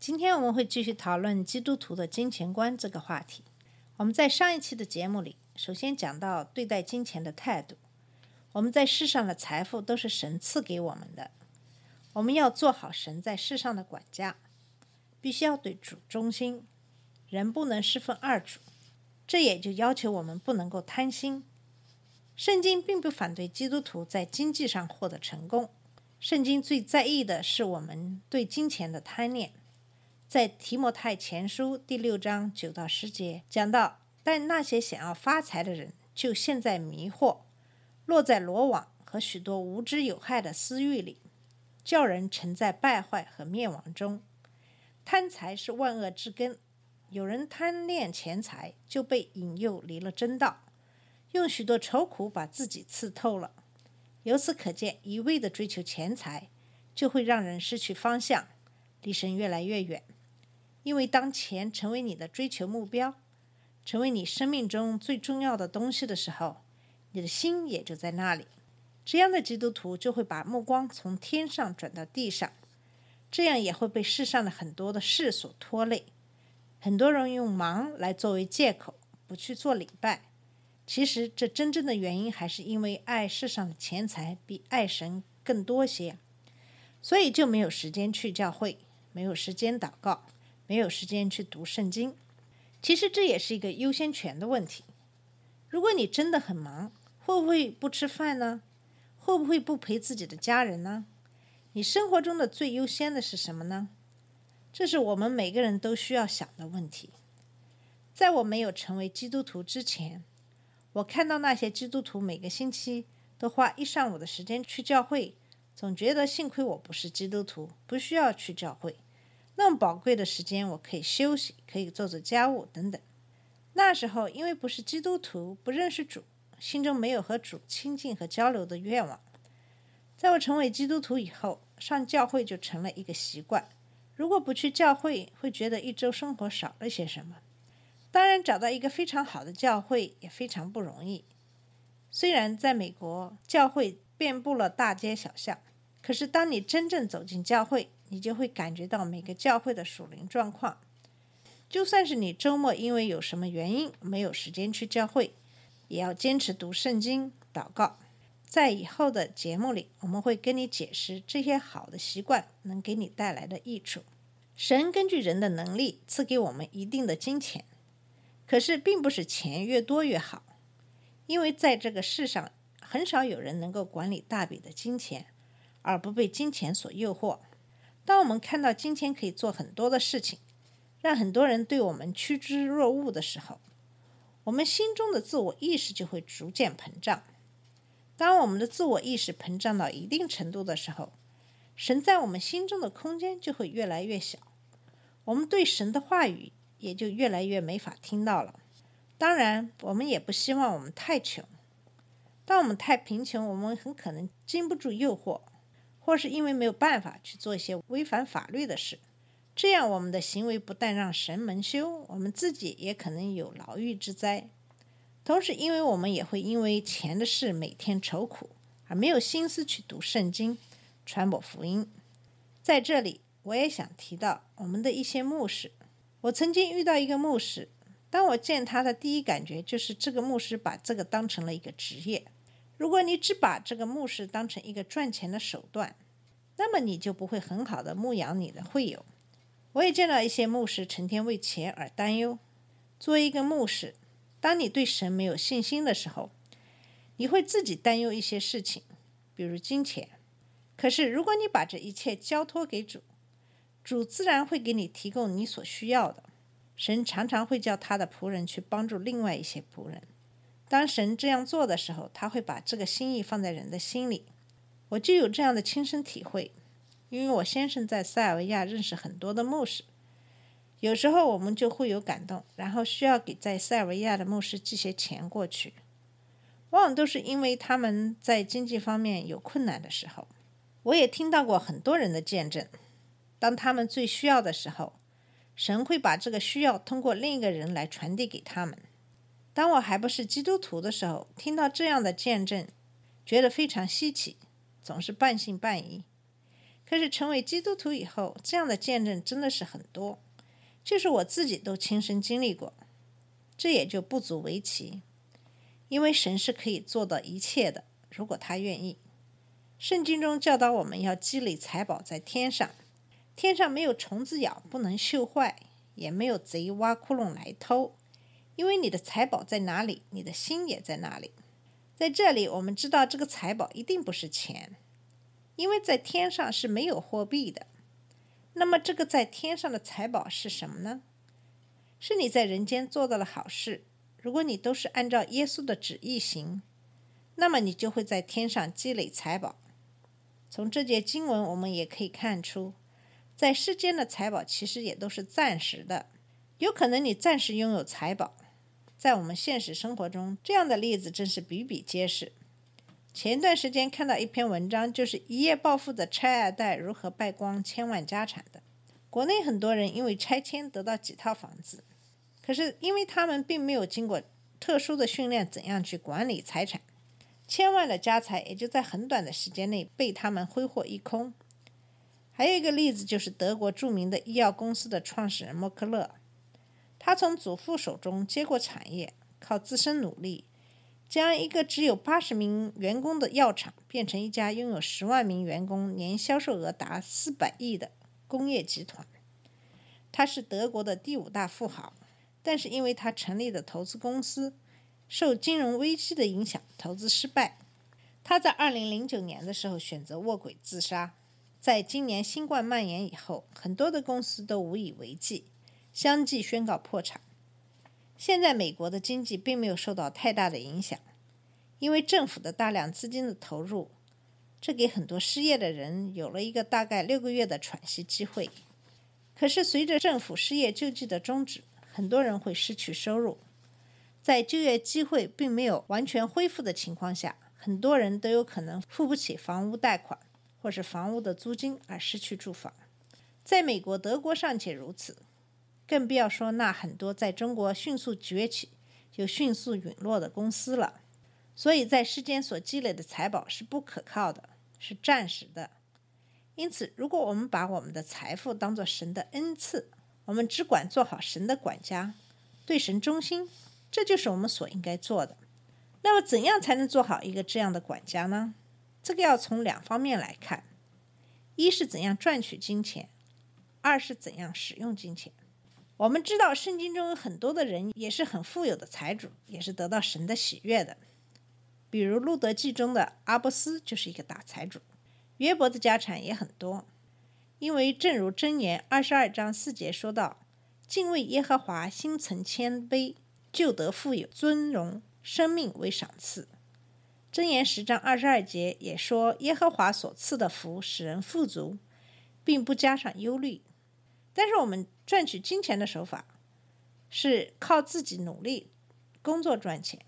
今天我们会继续讨论基督徒的金钱观这个话题。我们在上一期的节目里，首先讲到对待金钱的态度。我们在世上的财富都是神赐给我们的，我们要做好神在世上的管家，必须要对主忠心。人不能侍奉二主，这也就要求我们不能够贪心。圣经并不反对基督徒在经济上获得成功，圣经最在意的是我们对金钱的贪念。在提摩太前书第六章九到十节讲到，但那些想要发财的人，就陷在迷惑，落在罗网和许多无知有害的私欲里，叫人沉在败坏和灭亡中。贪财是万恶之根，有人贪恋钱财，就被引诱离了真道，用许多愁苦把自己刺透了。由此可见，一味的追求钱财，就会让人失去方向，离神越来越远。因为当钱成为你的追求目标，成为你生命中最重要的东西的时候，你的心也就在那里。这样的基督徒就会把目光从天上转到地上，这样也会被世上的很多的事所拖累。很多人用忙来作为借口，不去做礼拜。其实，这真正的原因还是因为爱世上的钱财比爱神更多些，所以就没有时间去教会，没有时间祷告。没有时间去读圣经，其实这也是一个优先权的问题。如果你真的很忙，会不会不吃饭呢？会不会不陪自己的家人呢？你生活中的最优先的是什么呢？这是我们每个人都需要想的问题。在我没有成为基督徒之前，我看到那些基督徒每个星期都花一上午的时间去教会，总觉得幸亏我不是基督徒，不需要去教会。那么宝贵的时间，我可以休息，可以做做家务等等。那时候，因为不是基督徒，不认识主，心中没有和主亲近和交流的愿望。在我成为基督徒以后，上教会就成了一个习惯。如果不去教会，会觉得一周生活少了些什么。当然，找到一个非常好的教会也非常不容易。虽然在美国，教会遍布了大街小巷，可是当你真正走进教会，你就会感觉到每个教会的属灵状况。就算是你周末因为有什么原因没有时间去教会，也要坚持读圣经、祷告。在以后的节目里，我们会跟你解释这些好的习惯能给你带来的益处。神根据人的能力赐给我们一定的金钱，可是并不是钱越多越好，因为在这个世上很少有人能够管理大笔的金钱，而不被金钱所诱惑。当我们看到金钱可以做很多的事情，让很多人对我们趋之若鹜的时候，我们心中的自我意识就会逐渐膨胀。当我们的自我意识膨胀到一定程度的时候，神在我们心中的空间就会越来越小，我们对神的话语也就越来越没法听到了。当然，我们也不希望我们太穷。当我们太贫穷，我们很可能经不住诱惑。或是因为没有办法去做一些违反法律的事，这样我们的行为不但让神蒙羞，我们自己也可能有牢狱之灾。同时，因为我们也会因为钱的事每天愁苦，而没有心思去读圣经、传播福音。在这里，我也想提到我们的一些牧师。我曾经遇到一个牧师，当我见他的第一感觉就是这个牧师把这个当成了一个职业。如果你只把这个牧师当成一个赚钱的手段，那么你就不会很好的牧养你的会友。我也见到一些牧师成天为钱而担忧。作为一个牧师，当你对神没有信心的时候，你会自己担忧一些事情，比如金钱。可是如果你把这一切交托给主，主自然会给你提供你所需要的。神常常会叫他的仆人去帮助另外一些仆人。当神这样做的时候，他会把这个心意放在人的心里。我就有这样的亲身体会，因为我先生在塞尔维亚认识很多的牧师，有时候我们就会有感动，然后需要给在塞尔维亚的牧师寄些钱过去，往往都是因为他们在经济方面有困难的时候。我也听到过很多人的见证，当他们最需要的时候，神会把这个需要通过另一个人来传递给他们。当我还不是基督徒的时候，听到这样的见证，觉得非常稀奇，总是半信半疑。可是成为基督徒以后，这样的见证真的是很多。就是我自己都亲身经历过，这也就不足为奇，因为神是可以做到一切的，如果他愿意。圣经中教导我们要积累财宝在天上，天上没有虫子咬，不能锈坏，也没有贼挖窟窿来偷，因为你的财宝在哪里，你的心也在哪里。在这里，我们知道这个财宝一定不是钱，因为在天上是没有货币的。那么，这个在天上的财宝是什么呢？是你在人间做到了好事。如果你都是按照耶稣的旨意行，那么你就会在天上积累财宝。从这节经文，我们也可以看出，在世间的财宝其实也都是暂时的。有可能你暂时拥有财宝，在我们现实生活中，这样的例子真是比比皆是。前段时间看到一篇文章，就是一夜暴富的拆二代如何败光千万家产的。国内很多人因为拆迁得到几套房子，可是因为他们并没有经过特殊的训练，怎样去管理财产，千万的家财也就在很短的时间内被他们挥霍一空。还有一个例子就是德国著名的医药公司的创始人默克勒，他从祖父手中接过产业，靠自身努力。将一个只有八十名员工的药厂变成一家拥有十万名员工、年销售额达四百亿的工业集团。他是德国的第五大富豪，但是因为他成立的投资公司受金融危机的影响，投资失败。他在二零零九年的时候选择卧轨自杀。在今年新冠蔓延以后，很多的公司都无以为继，相继宣告破产。现在美国的经济并没有受到太大的影响，因为政府的大量资金的投入，这给很多失业的人有了一个大概六个月的喘息机会。可是随着政府失业救济的终止，很多人会失去收入，在就业机会并没有完全恢复的情况下，很多人都有可能付不起房屋贷款或是房屋的租金而失去住房。在美国、德国尚且如此。更不要说那很多在中国迅速崛起又迅速陨落的公司了。所以在世间所积累的财宝是不可靠的，是暂时的。因此，如果我们把我们的财富当作神的恩赐，我们只管做好神的管家，对神忠心，这就是我们所应该做的。那么，怎样才能做好一个这样的管家呢？这个要从两方面来看：一是怎样赚取金钱，二是怎样使用金钱。我们知道，圣经中有很多的人也是很富有的财主，也是得到神的喜悦的。比如《路德记》中的阿波斯就是一个大财主。约伯的家产也很多，因为正如箴言二十二章四节说到：“敬畏耶和华，心存谦卑，就得富有尊荣，生命为赏赐。”箴言十章二十二节也说：“耶和华所赐的福使人富足，并不加上忧虑。”但是我们赚取金钱的手法是靠自己努力工作赚钱。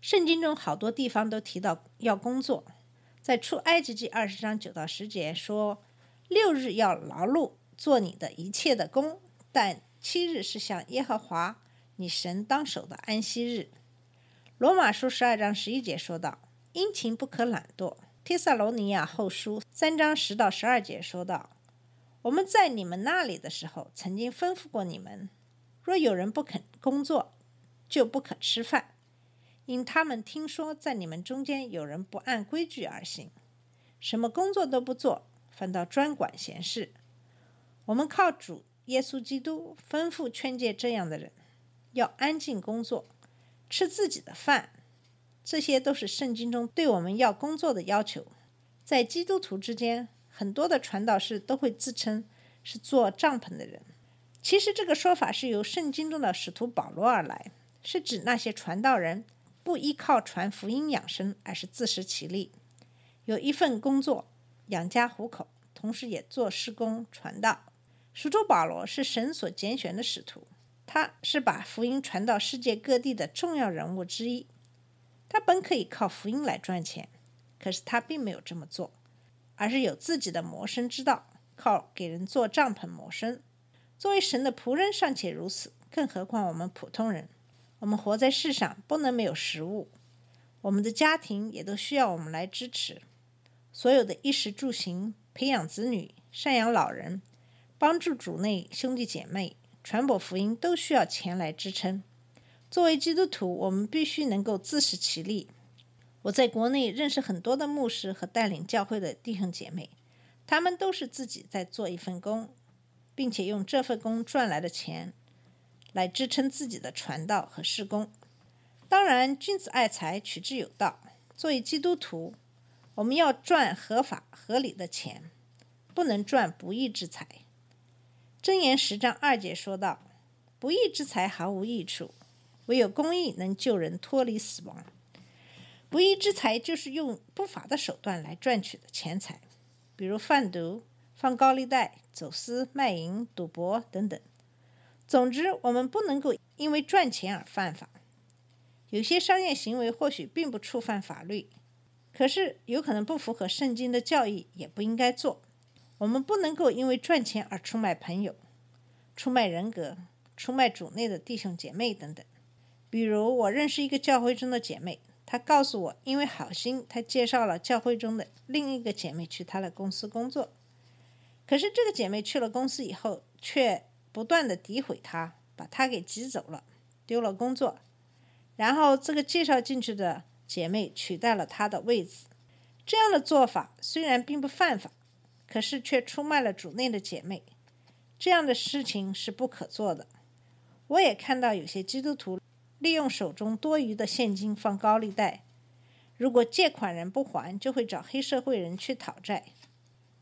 圣经中好多地方都提到要工作，在出埃及记二十章九到十节说：“六日要劳碌做你的一切的工，但七日是向耶和华你神当守的安息日。”罗马书十二章十一节说道：“殷勤不可懒惰。”帖撒罗尼亚后书三章十到十二节说道。我们在你们那里的时候，曾经吩咐过你们：若有人不肯工作，就不可吃饭。因他们听说在你们中间有人不按规矩而行，什么工作都不做，反倒专管闲事。我们靠主耶稣基督吩咐劝诫这样的人，要安静工作，吃自己的饭。这些都是圣经中对我们要工作的要求。在基督徒之间。很多的传道士都会自称是做帐篷的人，其实这个说法是由圣经中的使徒保罗而来，是指那些传道人不依靠传福音养生，而是自食其力，有一份工作养家糊口，同时也做施工传道。使徒保罗是神所拣选的使徒，他是把福音传到世界各地的重要人物之一。他本可以靠福音来赚钱，可是他并没有这么做，而是有自己的谋生之道，靠给人做帐篷谋生。作为神的仆人尚且如此，更何况我们普通人？我们活在世上，不能没有食物，我们的家庭也都需要我们来支持。所有的衣食住行、培养子女、赡养老人、帮助主内兄弟姐妹、传播福音，都需要钱来支撑。作为基督徒，我们必须能够自食其力。我在国内认识很多的牧师和带领教会的弟兄姐妹，他们都是自己在做一份工，并且用这份工赚来的钱来支撑自己的传道和事工。当然，君子爱财，取之有道。作为基督徒，我们要赚合法合理的钱，不能赚不义之财。箴言十章二节说道：“不义之财毫无益处，唯有公义能救人脱离死亡。”不义之财就是用不法的手段来赚取的钱财，比如贩毒、放高利贷、走私、卖淫、赌博等等。总之，我们不能够因为赚钱而犯法。有些商业行为或许并不触犯法律。可是有可能不符合圣经的教义，也不应该做。我们不能够因为赚钱而出卖朋友、出卖人格、出卖主内的弟兄姐妹等等。比如，我认识一个教会中的姐妹，她告诉我，因为好心，她介绍了教会中的另一个姐妹去她的公司工作。可是这个姐妹去了公司以后，却不断的诋毁她，把她给挤走了，丢了工作。然后这个介绍进去的。姐妹取代了他的位子，这样的做法虽然并不犯法，可是却出卖了主内的姐妹。这样的事情是不可做的。我也看到有些基督徒利用手中多余的现金放高利贷，如果借款人不还，就会找黑社会人去讨债。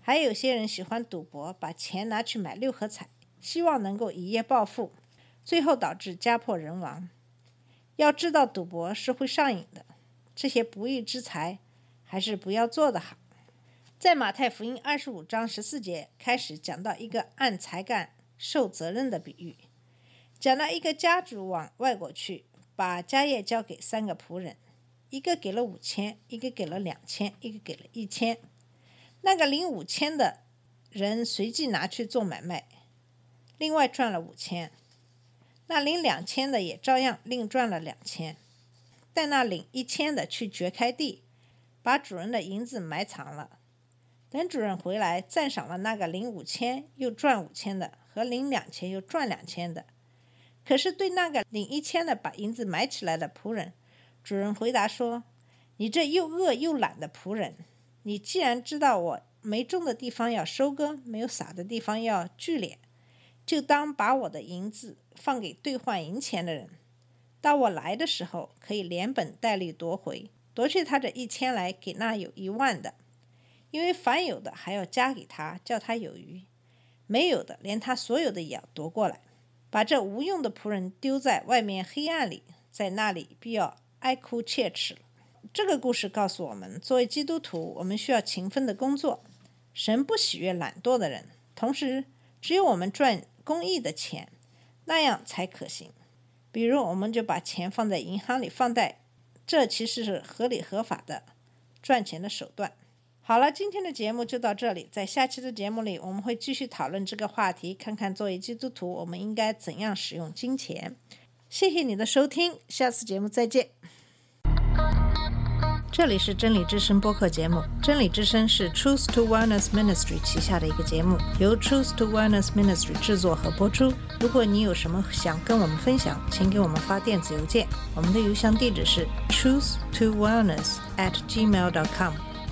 还有些人喜欢赌博，把钱拿去买六合彩，希望能够一夜暴富，最后导致家破人亡。要知道，赌博是会上瘾的。这些不义之财，还是不要做的好。在马太福音二十五章十四节开始讲到一个按才干受责任的比喻，讲到一个家主往外国去，把家业交给三个仆人，一个给了五千，一个给了两千，一个给了一千。那个领五千的人随即拿去做买卖，另外赚了五千；那领两千的也照样另赚了两千。但那领一千的去掘开地，把主人的银子埋藏了。等主人回来，赞赏了那个领五千又赚五千的和领两千又赚两千的。可是对那个领一千的把银子埋起来的仆人，主人回答说：“你这又饿又懒的仆人，你既然知道我没种的地方要收割，没有撒的地方要聚敛，就当把我的银子放给兑换银钱的人。”到我来的时候，可以连本带利夺回，夺去他这一千来，给那有一万的。因为凡有的还要加给他，叫他有余；没有的，连他所有的也要夺过来，把这无用的仆人丢在外面黑暗里，在那里必要哀哭切齿。这个故事告诉我们，作为基督徒，我们需要勤奋的工作。神不喜悦懒惰的人，同时，只有我们赚公益的钱，那样才可行。比如，我们就把钱放在银行里放贷，这其实是合理合法的赚钱的手段。好了，今天的节目就到这里，在下期的节目里，我们会继续讨论这个话题，看看作为基督徒，我们应该怎样使用金钱。谢谢你的收听，下次节目再见。这里是真理之声播客节目。真理之声是 Truth to Wellness Ministry 旗下的一个节目，由 Truth to Wellness Ministry 制作和播出。如果你有什么想跟我们分享，请给我们发电子邮件，我们的邮箱地址是 truth to wellness at gmail.com。